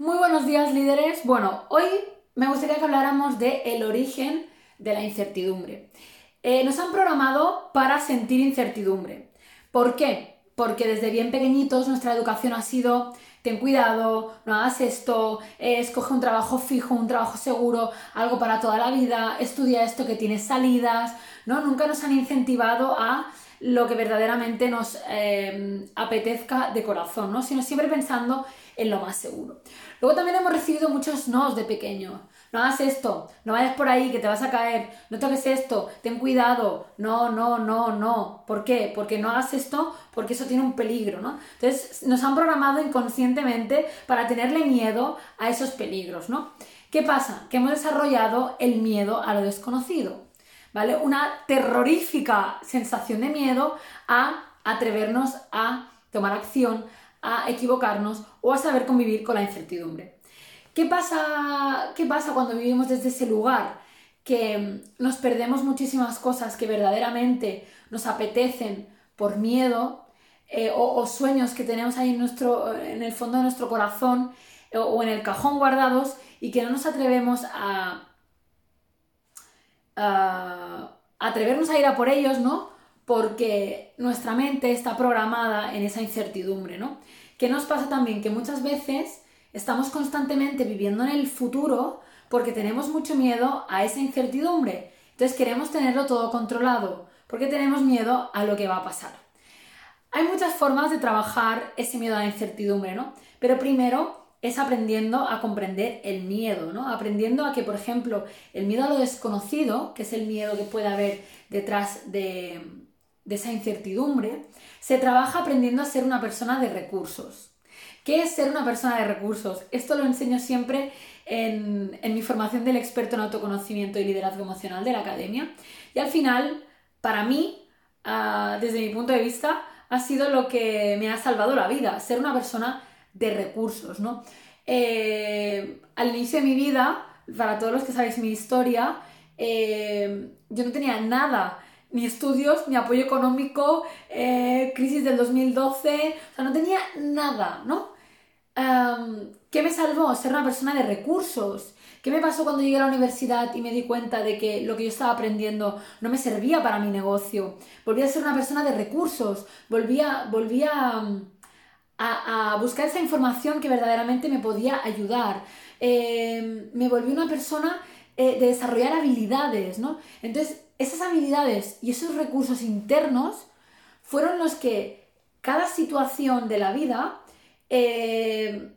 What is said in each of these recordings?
Muy buenos días líderes. Bueno, hoy me gustaría que habláramos de el origen de la incertidumbre. Eh, nos han programado para sentir incertidumbre. ¿Por qué? Porque desde bien pequeñitos nuestra educación ha sido ten cuidado, no hagas esto, eh, escoge un trabajo fijo, un trabajo seguro, algo para toda la vida, estudia esto que tiene salidas, ¿no? Nunca nos han incentivado a lo que verdaderamente nos eh, apetezca de corazón, ¿no? Sino siempre pensando en lo más seguro. Luego también hemos recibido muchos nos de pequeño. No hagas esto, no vayas por ahí que te vas a caer, no toques esto, ten cuidado, no, no, no, no. ¿Por qué? Porque no hagas esto, porque eso tiene un peligro, ¿no? Entonces nos han programado inconscientemente para tenerle miedo a esos peligros, ¿no? ¿Qué pasa? Que hemos desarrollado el miedo a lo desconocido, ¿vale? Una terrorífica sensación de miedo a atrevernos a tomar acción, a equivocarnos o a saber convivir con la incertidumbre. ¿Qué pasa, ¿Qué pasa cuando vivimos desde ese lugar? Que nos perdemos muchísimas cosas que verdaderamente nos apetecen por miedo eh, o, sueños que tenemos ahí en, nuestro, en el fondo de nuestro corazón o, o en el cajón guardados y que no nos atrevemos a, a atrevernos a ir a por ellos, ¿no? Porque nuestra mente está programada en esa incertidumbre, ¿no? ¿Qué nos pasa también? Que muchas veces estamos constantemente viviendo en el futuro porque tenemos mucho miedo a esa incertidumbre. Entonces queremos tenerlo todo controlado porque tenemos miedo a lo que va a pasar. Hay muchas formas de trabajar ese miedo a la incertidumbre, ¿no? Pero primero es aprendiendo a comprender el miedo, ¿no? Aprendiendo a que, por ejemplo, el miedo a lo desconocido, que es el miedo que puede haber detrás de, esa incertidumbre, se trabaja aprendiendo a ser una persona de recursos. ¿Qué es ser una persona de recursos? Esto lo enseño siempre en, mi formación del experto en autoconocimiento y liderazgo emocional de la academia. Y al final, para mí, ah, desde mi punto de vista, ha sido lo que me ha salvado la vida, ser una persona de recursos, ¿no? Eh, al inicio de mi vida, para todos los que sabéis mi historia, eh, yo no tenía nada ni estudios, ni apoyo económico, eh, crisis del 2012, o sea, no tenía nada, ¿no? ¿Qué me salvó? Ser una persona de recursos. ¿Qué me pasó cuando llegué a la universidad y me di cuenta de que lo que yo estaba aprendiendo no me servía para mi negocio? Volví a ser una persona de recursos, volví a, a, buscar esa información que verdaderamente me podía ayudar. Em, me volví una persona eh, de desarrollar habilidades, ¿no? Entonces, esas habilidades y esos recursos internos fueron los que cada situación de la vida, eh,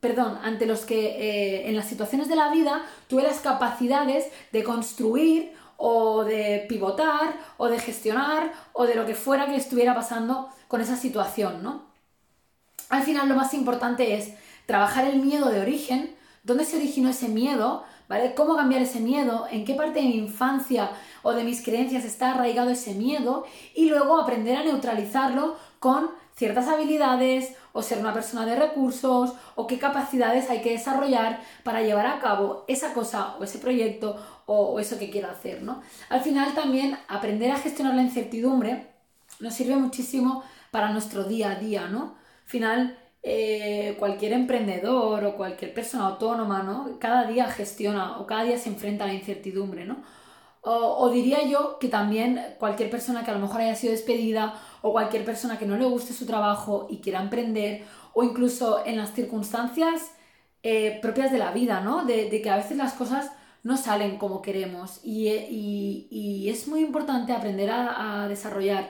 perdón, ante los que eh, en las situaciones de la vida tuve las capacidades de construir o de pivotar o de gestionar o de lo que fuera que estuviera pasando con esa situación, ¿no? Al final lo más importante es trabajar el miedo de origen, dónde se originó ese miedo, ¿vale? ¿Cómo cambiar ese miedo? ¿En qué parte de mi infancia o de mis creencias está arraigado ese miedo? Y luego aprender a neutralizarlo con ciertas habilidades o ser una persona de recursos o qué capacidades hay que desarrollar para llevar a cabo esa cosa o ese proyecto o, eso que quiero hacer, ¿no? Al final también aprender a gestionar la incertidumbre nos sirve muchísimo para nuestro día a día, ¿no? Al final eh, cualquier emprendedor o cualquier persona autónoma, ¿no? Cada día gestiona o cada día se enfrenta a la incertidumbre, ¿no? O, diría yo que también cualquier persona que a lo mejor haya sido despedida o cualquier persona que no le guste su trabajo y quiera emprender o incluso en las circunstancias eh, propias de la vida, ¿no? De, que a veces las cosas no salen como queremos y, es muy importante aprender a desarrollar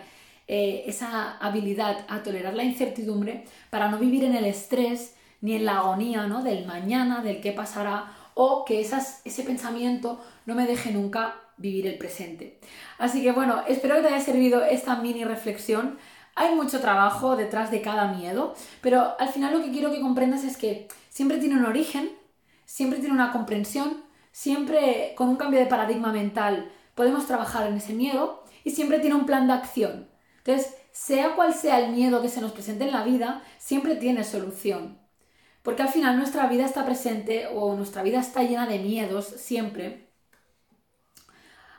eh, esa habilidad a tolerar la incertidumbre para no vivir en el estrés ni en la agonía ¿no? del mañana, del qué pasará, o que esas, ese pensamiento no me deje nunca vivir el presente. Así que bueno, espero que te haya servido esta mini reflexión. Hay mucho trabajo detrás de cada miedo, pero al final lo que quiero que comprendas es que siempre tiene un origen, siempre tiene una comprensión, siempre con un cambio de paradigma mental podemos trabajar en ese miedo y siempre tiene un plan de acción. Entonces, sea cual sea el miedo que se nos presente en la vida, siempre tiene solución. Porque al final nuestra vida está presente o nuestra vida está llena de miedos siempre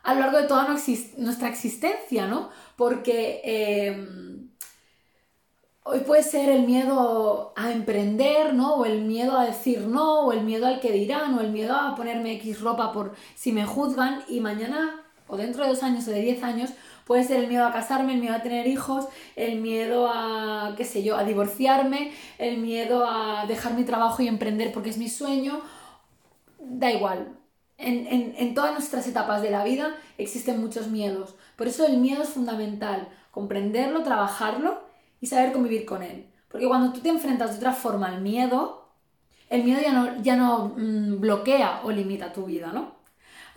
a lo largo de toda nuestra existencia, ¿no? Porque, em, Hoy puede ser el miedo a emprender, ¿no? O el miedo a decir no, o el miedo al que dirán, o el miedo a ponerme X ropa por si me juzgan. Y mañana, o dentro de dos años o de diez años, puede ser el miedo a casarme, el miedo a tener hijos, el miedo a, qué sé yo, a divorciarme, el miedo a dejar mi trabajo y emprender porque es mi sueño. Da igual. En, en, todas nuestras etapas de la vida existen muchos miedos. Por eso el miedo es fundamental. Comprenderlo, trabajarlo y saber convivir con él. Porque cuando tú te enfrentas de otra forma al miedo, el miedo ya no, ya no mm, bloquea o limita tu vida, ¿no?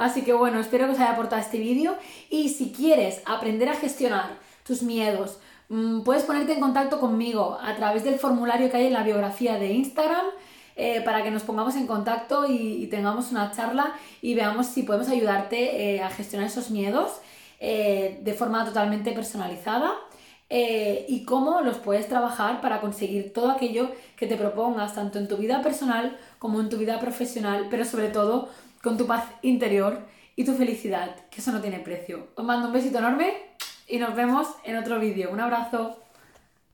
Así que bueno, espero que os haya aportado este vídeo y si quieres aprender a gestionar tus miedos, mm, puedes ponerte en contacto conmigo a través del formulario que hay en la biografía de Instagram eh, para que nos pongamos en contacto y, tengamos una charla y veamos si podemos ayudarte eh, a gestionar esos miedos eh, de forma totalmente personalizada. Y cómo los puedes trabajar para conseguir todo aquello que te propongas, tanto en tu vida personal como en tu vida profesional, pero sobre todo con tu paz interior y tu felicidad, que eso no tiene precio. Os mando un besito enorme y nos vemos en otro vídeo. Un abrazo.